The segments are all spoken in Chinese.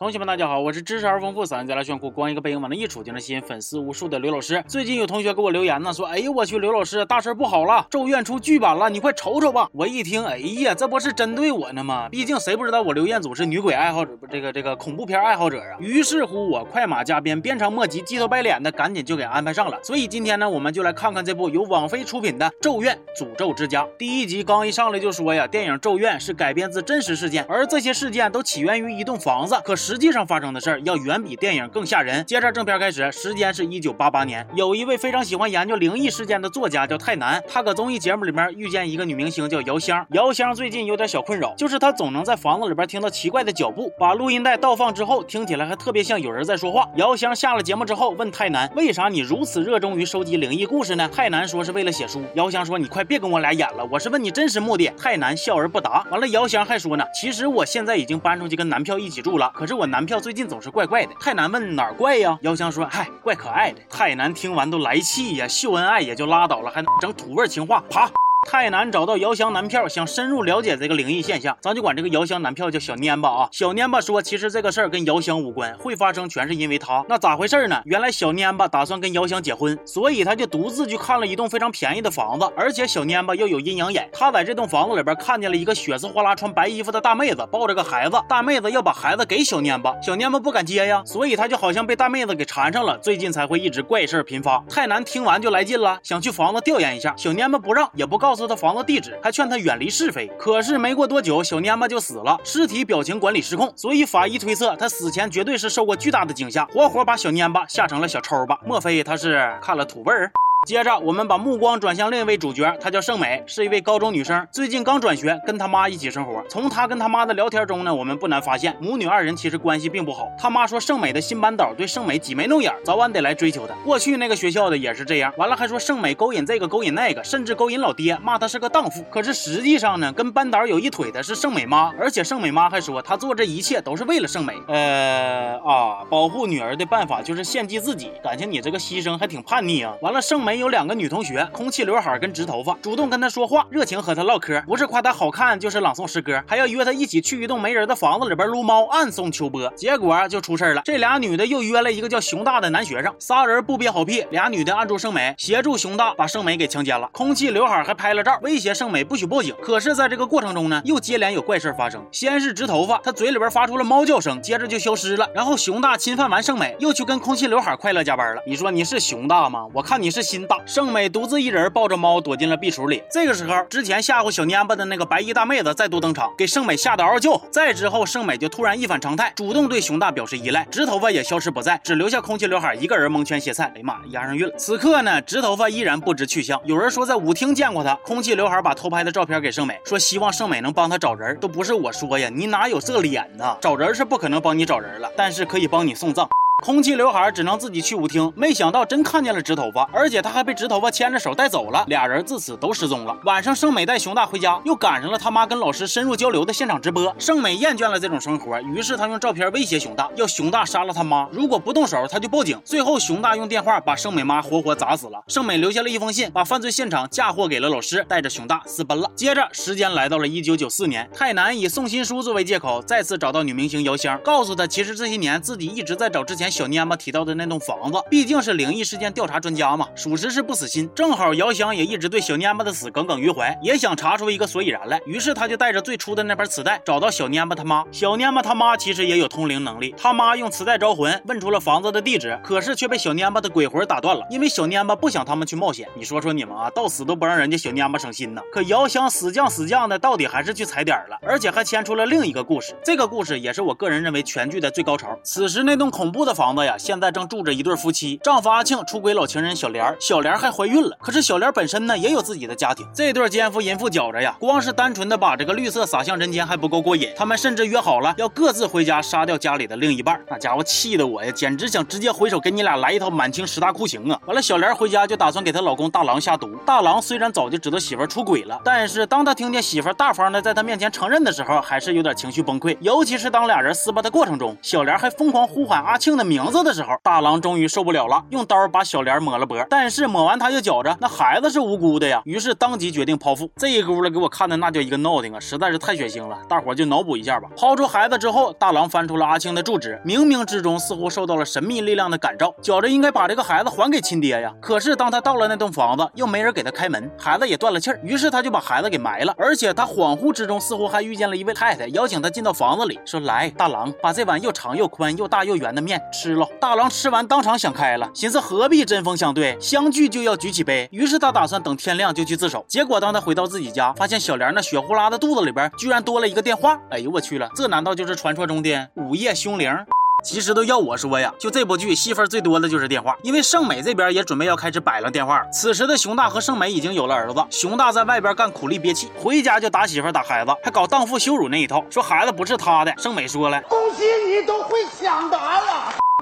同学们，大家好，我是知识而丰富、嗓音再来炫酷、光一个背影往那一杵就能吸引粉丝无数的刘老师。最近有同学给我留言呢，说：“哎呦我去，刘老师，大事不好了，咒怨出剧版了，你快瞅瞅吧。”我一听，哎呀，这不是针对我呢吗？毕竟谁不知道我刘彦祖是女鬼爱好者，不这个这个恐怖片爱好者啊。于是乎，我快马加鞭、鞭长莫及、鸡头白脸的，赶紧就给安排上了。所以今天呢，我们就来看看这部由网飞出品的《咒怨：诅咒之家》。第一集刚一上来就说呀，电影《咒怨》是改编自真实事件，而这些事件都起源于一栋房子，可是实际上发生的事儿。要远比电影更吓人。接着正片开始，时间是一九八八年，有一位非常喜欢研究灵异事件的作家叫泰南，他搁综艺节目里面遇见一个女明星叫姚香。姚香最近有点小困扰，就是她总能在房子里边听到奇怪的脚步，把录音带倒放之后，听起来还特别像有人在说话。姚香下了节目之后问泰南，为啥你如此热衷于收集灵异故事呢？泰南说是为了写书。姚香说你快别跟我俩演了，我是问你真实目的。泰南笑而不答。完了，姚香还说呢，其实我现在已经搬出去跟男票一起住了，可是我男票最近总。是怪怪的，太难问哪怪呀？姚香说：“嗨，怪可爱的。”太难听完都来气呀，秀恩爱也就拉倒了，还能整土味情话，爬！泰南找到姚香男票，想深入了解这个灵异现象，咱就管这个姚香男票叫小蔫巴啊。小蔫巴说，其实这个事儿跟姚香无关，会发生全是因为他。那咋回事呢？原来小蔫巴打算跟姚香结婚，所以他就独自去看了一栋非常便宜的房子，而且小蔫巴又有阴阳眼，他在这栋房子里边看见了一个血丝哗啦穿白衣服的大妹子，抱着个孩子，大妹子要把孩子给小蔫巴，小蔫巴不敢接呀，所以他就好像被大妹子给缠上了，最近才会一直怪事频发。泰南听完就来劲了，想去房子调研一下，小蔫巴不让，也不告告诉他房子地址。还劝他远离是非，可是没过多久，小蔫巴就死了，尸体表情管理失控，所以法医推测他死前绝对是受过巨大的惊吓，活活把小蔫巴吓成了小抽吧？莫非他是看了土味儿？接着，我们把目光转向另一位主角，她叫盛美，是一位高中女生，最近刚转学，跟她妈一起生活。从她跟她妈的聊天中呢，我们不难发现，母女二人其实关系并不好。她妈说，盛美的新班导对盛美挤眉弄眼，早晚得来追求她。过去那个学校的也是这样。完了还说盛美勾引这个勾引那个，甚至勾引老爹，骂她是个荡妇。可是实际上呢，跟班导有一腿的是盛美妈，而且盛美妈还说，她做这一切都是为了盛美。呃啊，保护女儿的办法就是献祭自己，感情你这个牺牲还挺叛逆啊。完了，盛美。有两个女同学，空气刘海跟直头发，主动跟他说话，热情和他唠嗑，不是夸他好看，就是朗诵诗歌，还要约他一起去一栋没人的房子里边撸猫，暗送秋波。结果就出事了，这俩女的又约了一个叫熊大的男学生，仨人不憋好屁，俩女的按住盛美，协助熊大把盛美给强奸了。空气刘海还拍了照，威胁盛美不许报警。可是，在这个过程中呢，又接连有怪事发生。先是直头发，他嘴里边发出了猫叫声，接着就消失了。然后熊大侵犯完盛美，又去跟空气刘海快乐加班了。你说你是熊大吗？我看你是心。大盛美独自一人抱着猫躲进了壁橱里。这个时候，之前吓唬小蔫巴的那个白衣大妹子再度登场，给盛美吓得嗷叫。再之后，盛美就突然一反常态，主动对熊大表示依赖，直头发也消失不在，只留下空气刘海一个人蒙圈歇菜。哎呀妈，押上韵了。此刻呢，直头发依然不知去向。有人说在舞厅见过他。空气刘海把偷拍的照片给盛美，说希望盛美能帮他找人。都不是我说呀，你哪有这脸呢？找人是不可能帮你找人了，但是可以帮你送葬。空气刘海只能自己去舞厅，没想到真看见了直头发，而且他还被直头发牵着手带走了，俩人自此都失踪了。晚上，盛美带熊大回家，又赶上了他妈跟老师深入交流的现场直播。盛美厌倦了这种生活，于是他用照片威胁熊大，要熊大杀了他妈，如果不动手，他就报警。最后，熊大用电话把盛美妈活活砸死了。盛美留下了一封信，把犯罪现场嫁祸给了老师，带着熊大私奔了。接着，时间来到了一九九四年，泰南以送新书作为借口，再次找到女明星姚香，告诉她，其实这些年自己一直在找之前。小蔫巴提到的那栋房子，毕竟是灵异事件调查专家嘛，属实是不死心。正好姚香也一直对小蔫巴的死耿耿于怀，也想查出一个所以然来。于是他就带着最初的那盘磁带，找到小蔫巴他妈。小蔫巴他妈其实也有通灵能力，他妈用磁带招魂，问出了房子的地址，可是却被小蔫巴的鬼魂打断了，因为小蔫巴不想他们去冒险。你说说你们啊，到死都不让人家小蔫巴省心呢。可姚香死犟死犟的，到底还是去踩点了，而且还牵出了另一个故事。这个故事也是我个人认为全剧的最高潮。此时那栋恐怖的房子呀，现在正。住着一对夫妻，丈夫阿庆出轨老情人小莲，小莲还怀孕了。可是小莲本身呢，也有自己的家庭。这对奸夫淫妇觉着呀，光是单纯的把这个绿色撒向人间还不够过瘾，他们甚至约好了要各自回家杀掉家里的另一半。那家伙气得我呀，简直想直接回手给你俩来一套满清十大酷刑啊！完了，小莲回家就打算给她老公大郎下毒。大郎虽然早就知道媳妇出轨了，但是当他听见媳妇大方的在他面前承认的时候，还是有点情绪崩溃。尤其是当俩人撕巴的过程中，小莲还疯狂呼喊阿庆的名。字的时候，大郎终于受不了了，用刀把小莲抹了脖。但是抹完他又觉着那孩子是无辜的呀，于是当即决定剖腹。这一咕噜给我看的那叫一个闹挺啊，实在是太血腥了。大伙就脑补一下吧。抛出孩子之后，大郎翻出了阿庆的住址，冥冥之中似乎受到了神秘力量的感召，觉着应该把这个孩子还给亲爹呀。可是当他到了那栋房子，又没人给他开门，孩子也断了气儿，于是他就把孩子给埋了。而且他恍惚之中似乎还遇见了一位太太，邀请他进到房子里，说：“来，大郎，把这碗又长又宽又大又圆的面吃了。”大郎吃完当场想开了，寻思何必针锋相对，相聚就要举起杯。于是他打算等天亮就去自首。结果当他回到自己家，发现小莲那血呼啦的肚子里边居然多了一个电话。哎呦我去了，这难道就是传说中的午夜凶铃？其实都要我说呀，就这部剧戏份最多的就是电话，因为盛美这边也准备要开始摆了电话。此时的熊大和盛美已经有了儿子，熊大在外边干苦力憋气，回家就打媳妇打孩子，还搞荡妇羞辱那一套，说孩子不是他的。盛美说了，恭喜你都会抢答了。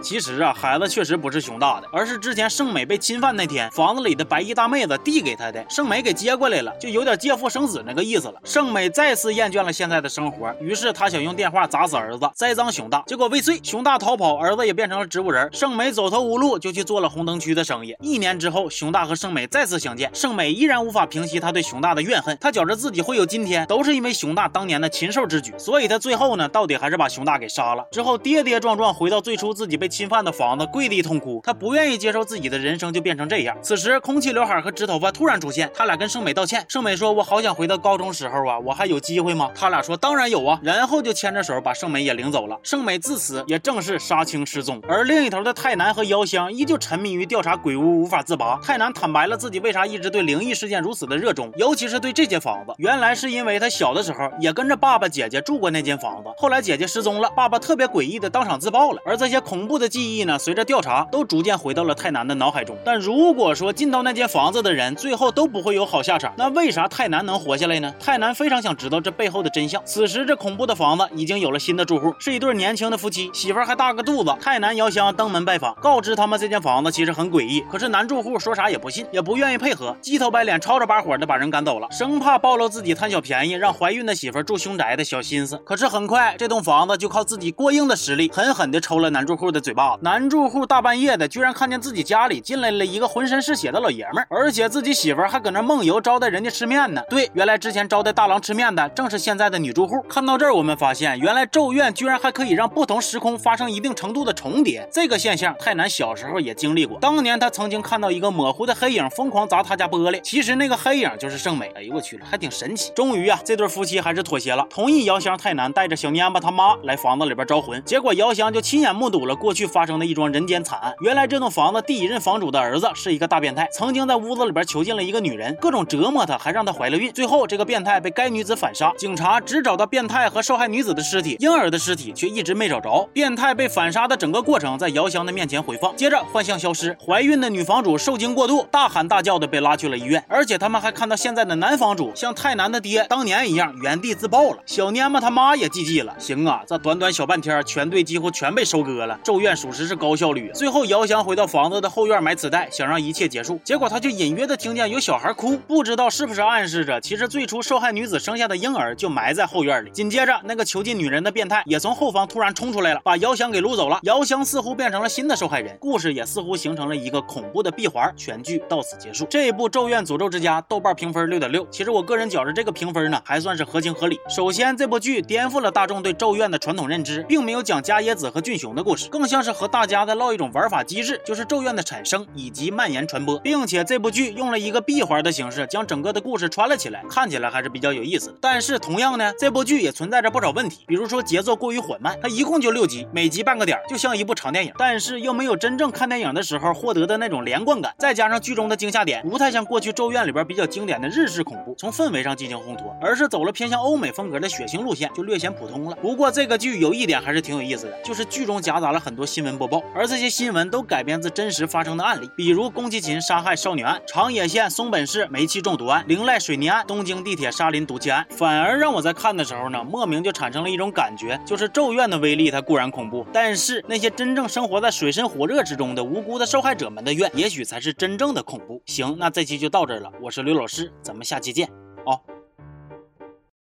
其实啊，孩子确实不是熊大的，而是之前盛美被侵犯那天房子里的白衣大妹子递给他的。盛美给接过来了，就有点借腹生子那个意思了。盛美再次厌倦了现在的生活，于是他想用电话砸死儿子，栽赃熊大。结果未遂，熊大逃跑，儿子也变成了植物人。盛美走投无路，就去做了红灯区的生意。一年之后，熊大和盛美再次相见，盛美依然无法平息他对熊大的怨恨。他觉着自己会有今天，都是因为熊大当年的禽兽之举，所以他最后呢，到底还是把熊大给杀了。之后跌跌撞撞回到最初自己被。侵犯的房子，跪地痛哭。他不愿意接受自己的人生就变成这样。此时，空气刘海和直头发突然出现，他俩跟盛美道歉。盛美说：“我好想回到高中时候啊，我还有机会吗？”他俩说：“当然有啊。”然后就牵着手把盛美也领走了。盛美自此也正式杀青失踪。而另一头的泰南和姚香依旧沉迷于调查鬼屋，无法自拔。泰南坦白了自己为啥一直对灵异事件如此的热衷，尤其是对这间房子。原来是因为他小的时候也跟着爸爸姐姐住过那间房子，后来姐姐失踪了，爸爸特别诡异的当场自爆了。而这些恐怖的记忆呢，随着调查都逐渐回到了泰南的脑海中，但如果说进到那间房子的人最后都不会有好下场，那为啥泰南能活下来呢？泰南非常想知道这背后的真相。此时，这恐怖的房子已经有了新的住户，是一对年轻的夫妻，媳妇还大个肚子。泰南、遥相登门拜访，告知他们这间房子其实很诡异。可是男住户说啥也不信，也不愿意配合，鸡头白脸、吵吵把火的把人赶走了，生怕暴露自己贪小便宜，让怀孕的媳妇住凶宅的小心思。可是很快，这栋房子就靠自己过硬的实力，狠狠地抽了男住户的嘴巴子。男住户大半夜的，居然看见自己家里进来了一个浑身是血的老爷们儿，而且自己媳妇儿还搁那梦游招待人家吃面呢。对，原来之前招待大郎吃面的正是现在的女住户。看到这儿，我们发现原来咒怨居然还可以让不同时空发生一定程度的重叠。这个现象，泰南小时候也经历过。当年他曾经看到一个模糊的黑影疯狂砸他家玻璃，其实那个黑影就是圣美。哎呦我去了，还挺神奇。终于啊，这对夫妻还是妥协了，同意姚香、泰南带着小蔫巴他妈来房子里边招魂。结果姚香就亲眼目睹了过去发生的一桩人间惨案。原来这栋房子第一任房主的儿子是一个大变态，曾经在屋子里边囚禁了一个女人，各种折磨她，还让她怀了孕。最后这个变态被该女子反杀，警察只找到变态和受害女子的尸体，婴儿的尸体却一直没找着。变态被反杀的整个过程在姚香的面前回放，接着幻象消失，怀孕的女房主受惊过度，大喊大叫的被拉去了医院。而且他们还看到现在的男房主像泰南的爹当年一样原地自爆了。小蔫巴他妈也 GG 了。行啊，这短短小半天，全队几乎全被收割了。咒怨属实是高效率。最后姚香回到房子的后院买磁带，想让一切结束。结果他就隐约的听见有小孩哭，不知道是不是暗示着，其实最初受害女子生下的婴儿就埋在后院里。紧接着，那个囚禁女人的变态也从后方突然冲出来了，把姚香给撸走了。姚香似乎变成了新的受害人，故事也似乎形成了一个恐怖的闭环。全剧到此结束。这一部《咒怨诅咒之家》豆瓣评分六点六，其实我个人觉着这个评分呢还算是合情合理。首先，这部剧颠覆了大众对咒怨的传统认知，并没有讲伽椰子和俊雄的故事，更像像是和大家在唠一种玩法机制，就是咒怨的产生以及蔓延传播，并且这部剧用了一个闭环的形式将整个的故事串了起来，看起来还是比较有意思的。但是同样呢，这部剧也存在着不少问题，比如说节奏过于缓慢，它一共就六集，每集半个点，就像一部长电影，但是又没有真正看电影的时候获得的那种连贯感。再加上剧中的惊吓点不太像过去咒怨里边比较经典的日式恐怖，从氛围上进行烘托，而是走了偏向欧美风格的血腥路线，就略显普通了。不过这个剧有一点还是挺有意思的，就是剧中夹杂了很多新闻播报，而这些新闻都改编自真实发生的案例，比如宫崎勤杀害少女案、长野县松本市煤气中毒案、铃濑水泥案、东京地铁沙林毒气案。反而让我在看的时候呢，莫名就产生了一种感觉，就是咒怨的威力它固然恐怖，但是那些真正生活在水深火热之中的无辜的受害者们的怨，也许才是真正的恐怖。行，那这期就到这儿了，我是刘老师，咱们下期见，哦。